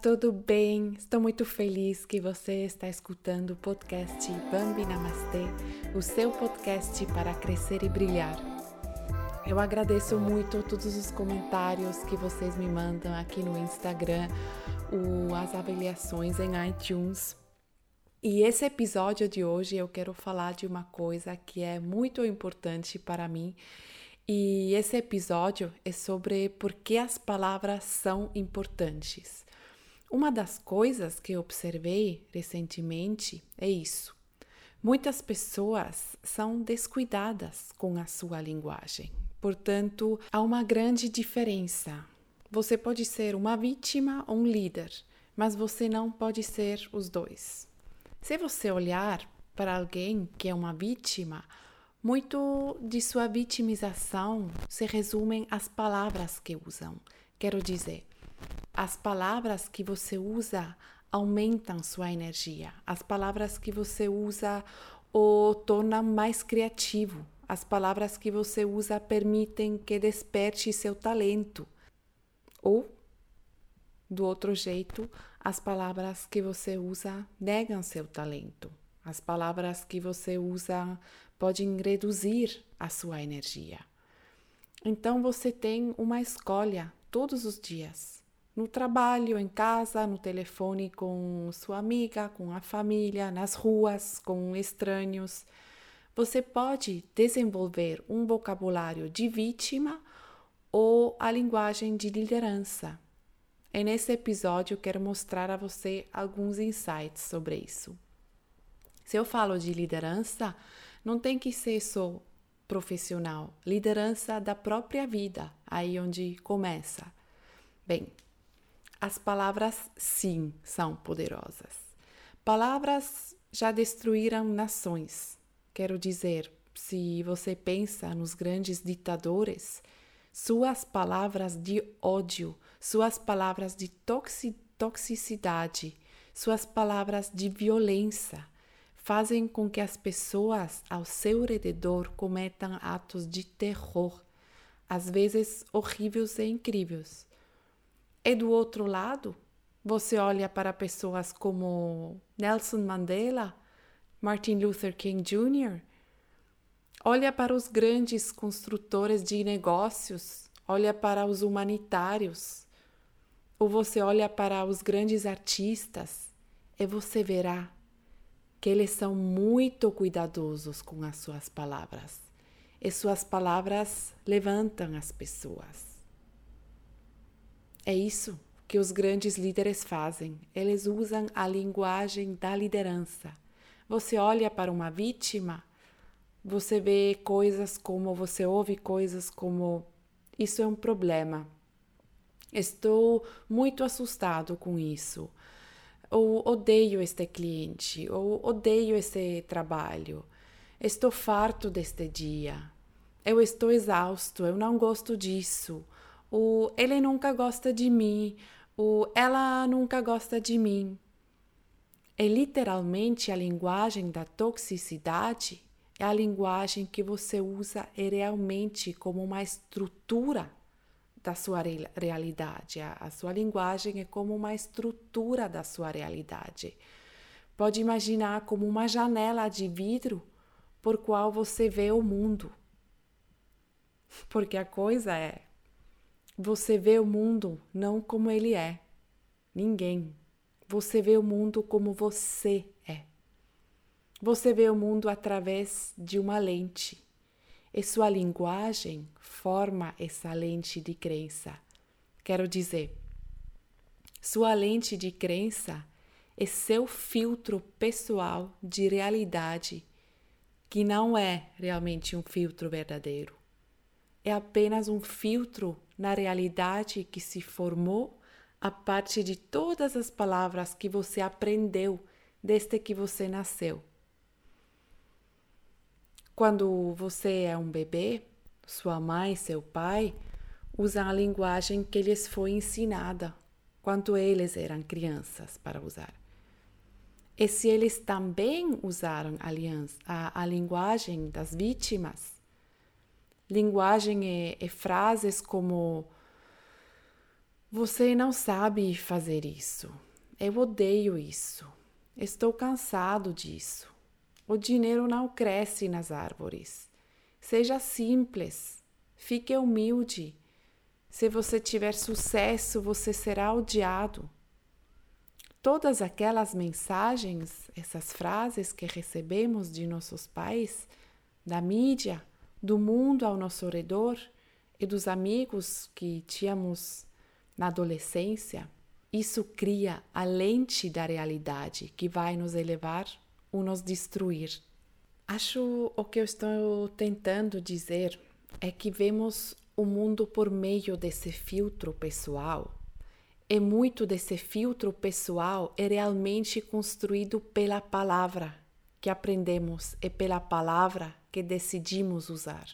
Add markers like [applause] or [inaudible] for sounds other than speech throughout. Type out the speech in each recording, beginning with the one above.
Tudo bem? Estou muito feliz que você está escutando o podcast Bambi Namastê, o seu podcast para crescer e brilhar. Eu agradeço muito todos os comentários que vocês me mandam aqui no Instagram, as avaliações em iTunes. E esse episódio de hoje eu quero falar de uma coisa que é muito importante para mim e esse episódio é sobre por que as palavras são importantes. Uma das coisas que observei recentemente é isso. Muitas pessoas são descuidadas com a sua linguagem. Portanto, há uma grande diferença. Você pode ser uma vítima ou um líder, mas você não pode ser os dois. Se você olhar para alguém que é uma vítima, muito de sua vitimização se resumem às palavras que usam. Quero dizer, as palavras que você usa aumentam sua energia. As palavras que você usa o tornam mais criativo. As palavras que você usa permitem que desperte seu talento. Ou, do outro jeito, as palavras que você usa negam seu talento. As palavras que você usa podem reduzir a sua energia. Então você tem uma escolha todos os dias. No trabalho, em casa, no telefone com sua amiga, com a família, nas ruas, com estranhos. Você pode desenvolver um vocabulário de vítima ou a linguagem de liderança. E nesse episódio quero mostrar a você alguns insights sobre isso. Se eu falo de liderança, não tem que ser só profissional, liderança da própria vida, aí onde começa. Bem, as palavras sim são poderosas. Palavras já destruíram nações. Quero dizer, se você pensa nos grandes ditadores, suas palavras de ódio, suas palavras de toxicidade, suas palavras de violência, fazem com que as pessoas ao seu redor cometam atos de terror, às vezes horríveis e incríveis. E do outro lado, você olha para pessoas como Nelson Mandela, Martin Luther King Jr., olha para os grandes construtores de negócios, olha para os humanitários, ou você olha para os grandes artistas e você verá que eles são muito cuidadosos com as suas palavras. E suas palavras levantam as pessoas. É isso que os grandes líderes fazem. Eles usam a linguagem da liderança. Você olha para uma vítima, você vê coisas como, você ouve coisas como: Isso é um problema. Estou muito assustado com isso ou odeio este cliente, ou odeio esse trabalho, estou farto deste dia, eu estou exausto, eu não gosto disso, ou ele nunca gosta de mim, ou ela nunca gosta de mim. É literalmente a linguagem da toxicidade, é a linguagem que você usa realmente como uma estrutura da sua realidade. A sua linguagem é como uma estrutura da sua realidade. Pode imaginar como uma janela de vidro por qual você vê o mundo. [laughs] Porque a coisa é, você vê o mundo não como ele é. Ninguém. Você vê o mundo como você é. Você vê o mundo através de uma lente e sua linguagem forma essa lente de crença. Quero dizer, sua lente de crença é seu filtro pessoal de realidade, que não é realmente um filtro verdadeiro. É apenas um filtro na realidade que se formou a partir de todas as palavras que você aprendeu desde que você nasceu. Quando você é um bebê, sua mãe, seu pai usam a linguagem que lhes foi ensinada quando eles eram crianças para usar. E se eles também usaram a, a linguagem das vítimas, linguagem e, e frases como Você não sabe fazer isso. Eu odeio isso. Estou cansado disso. O dinheiro não cresce nas árvores. Seja simples. Fique humilde. Se você tiver sucesso, você será odiado. Todas aquelas mensagens, essas frases que recebemos de nossos pais, da mídia, do mundo ao nosso redor e dos amigos que tínhamos na adolescência, isso cria a lente da realidade que vai nos elevar ou nos destruir. Acho o que eu estou tentando dizer é que vemos o mundo por meio desse filtro pessoal. E muito desse filtro pessoal é realmente construído pela palavra que aprendemos e pela palavra que decidimos usar.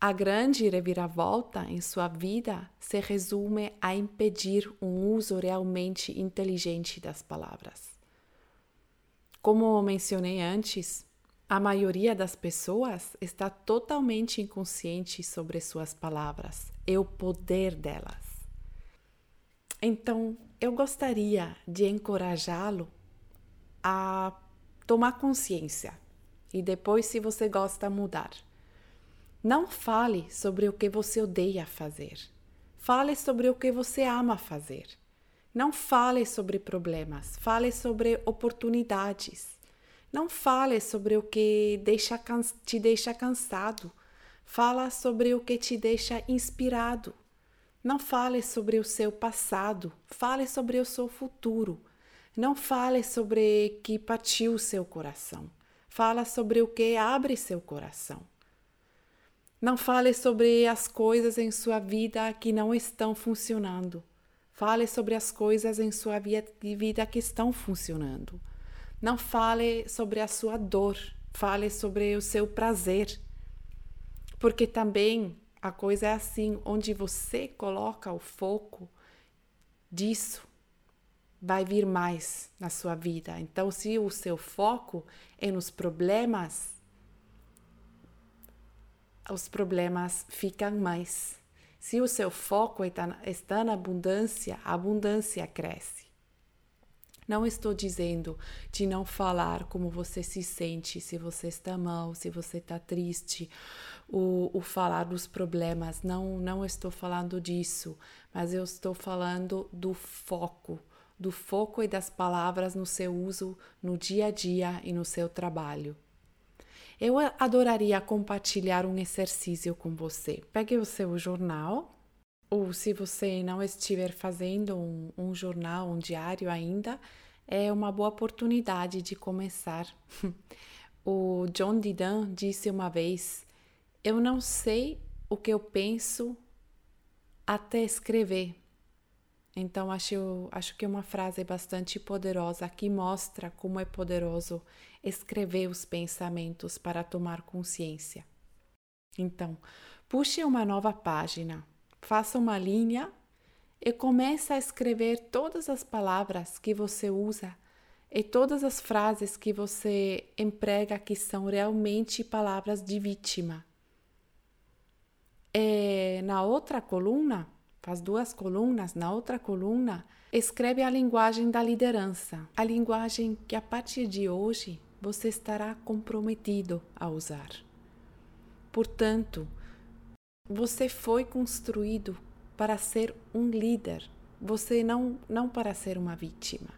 A grande reviravolta em sua vida se resume a impedir um uso realmente inteligente das palavras. Como mencionei antes, a maioria das pessoas está totalmente inconsciente sobre suas palavras e o poder delas. Então, eu gostaria de encorajá-lo a tomar consciência e depois, se você gosta, mudar. Não fale sobre o que você odeia fazer. Fale sobre o que você ama fazer. Não fale sobre problemas, fale sobre oportunidades. Não fale sobre o que deixa, te deixa cansado. Fala sobre o que te deixa inspirado. Não fale sobre o seu passado, fale sobre o seu futuro. Não fale sobre que partiu seu coração. Fala sobre o que abre seu coração. Não fale sobre as coisas em sua vida que não estão funcionando. Fale sobre as coisas em sua vida que estão funcionando. Não fale sobre a sua dor, fale sobre o seu prazer. Porque também a coisa é assim, onde você coloca o foco disso, vai vir mais na sua vida. Então, se o seu foco é nos problemas, os problemas ficam mais. Se o seu foco está na abundância, a abundância cresce. Não estou dizendo de não falar como você se sente, se você está mal, se você está triste, o, o falar dos problemas. Não, não estou falando disso, mas eu estou falando do foco, do foco e das palavras no seu uso no dia a dia e no seu trabalho. Eu adoraria compartilhar um exercício com você. Pegue o seu jornal, ou se você não estiver fazendo um, um jornal, um diário ainda, é uma boa oportunidade de começar. [laughs] o John Didan disse uma vez: Eu não sei o que eu penso até escrever. Então, acho, acho que é uma frase bastante poderosa que mostra como é poderoso escrever os pensamentos para tomar consciência. Então, puxe uma nova página, faça uma linha e comece a escrever todas as palavras que você usa e todas as frases que você emprega que são realmente palavras de vítima. E na outra coluna, faz duas colunas, na outra coluna, escreve a linguagem da liderança, a linguagem que a partir de hoje você estará comprometido a usar. Portanto, você foi construído para ser um líder, você não, não para ser uma vítima.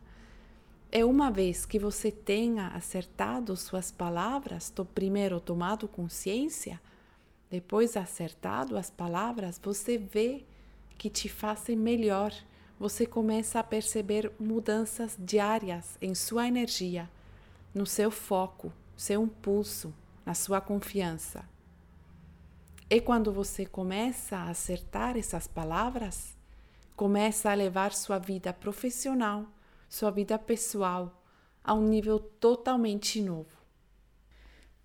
É uma vez que você tenha acertado suas palavras, to, primeiro tomado consciência, depois acertado as palavras, você vê que te fazem melhor. Você começa a perceber mudanças diárias em sua energia, no seu foco, seu impulso, na sua confiança. E quando você começa a acertar essas palavras, começa a levar sua vida profissional, sua vida pessoal a um nível totalmente novo.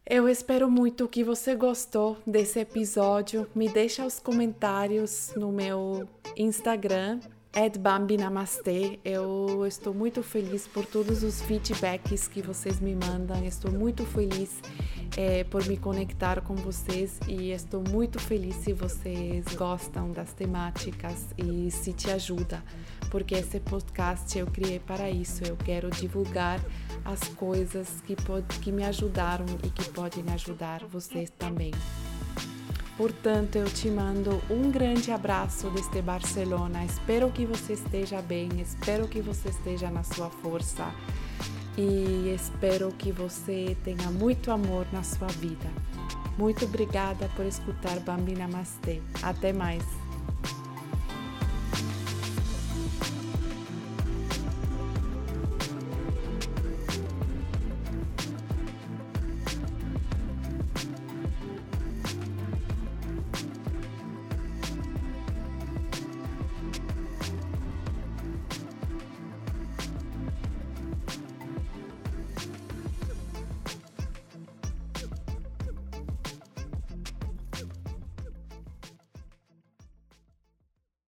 Eu espero muito que você gostou desse episódio. Me deixa os comentários no meu Instagram, @bambinamastê. Eu estou muito feliz por todos os feedbacks que vocês me mandam. Estou muito feliz é, por me conectar com vocês e estou muito feliz se vocês gostam das temáticas e se te ajuda, porque esse podcast eu criei para isso. Eu quero divulgar as coisas que, pode, que me ajudaram e que podem ajudar vocês também. Portanto, eu te mando um grande abraço desde Barcelona. Espero que você esteja bem, espero que você esteja na sua força e espero que você tenha muito amor na sua vida. Muito obrigada por escutar Bambina Namastê. Até mais!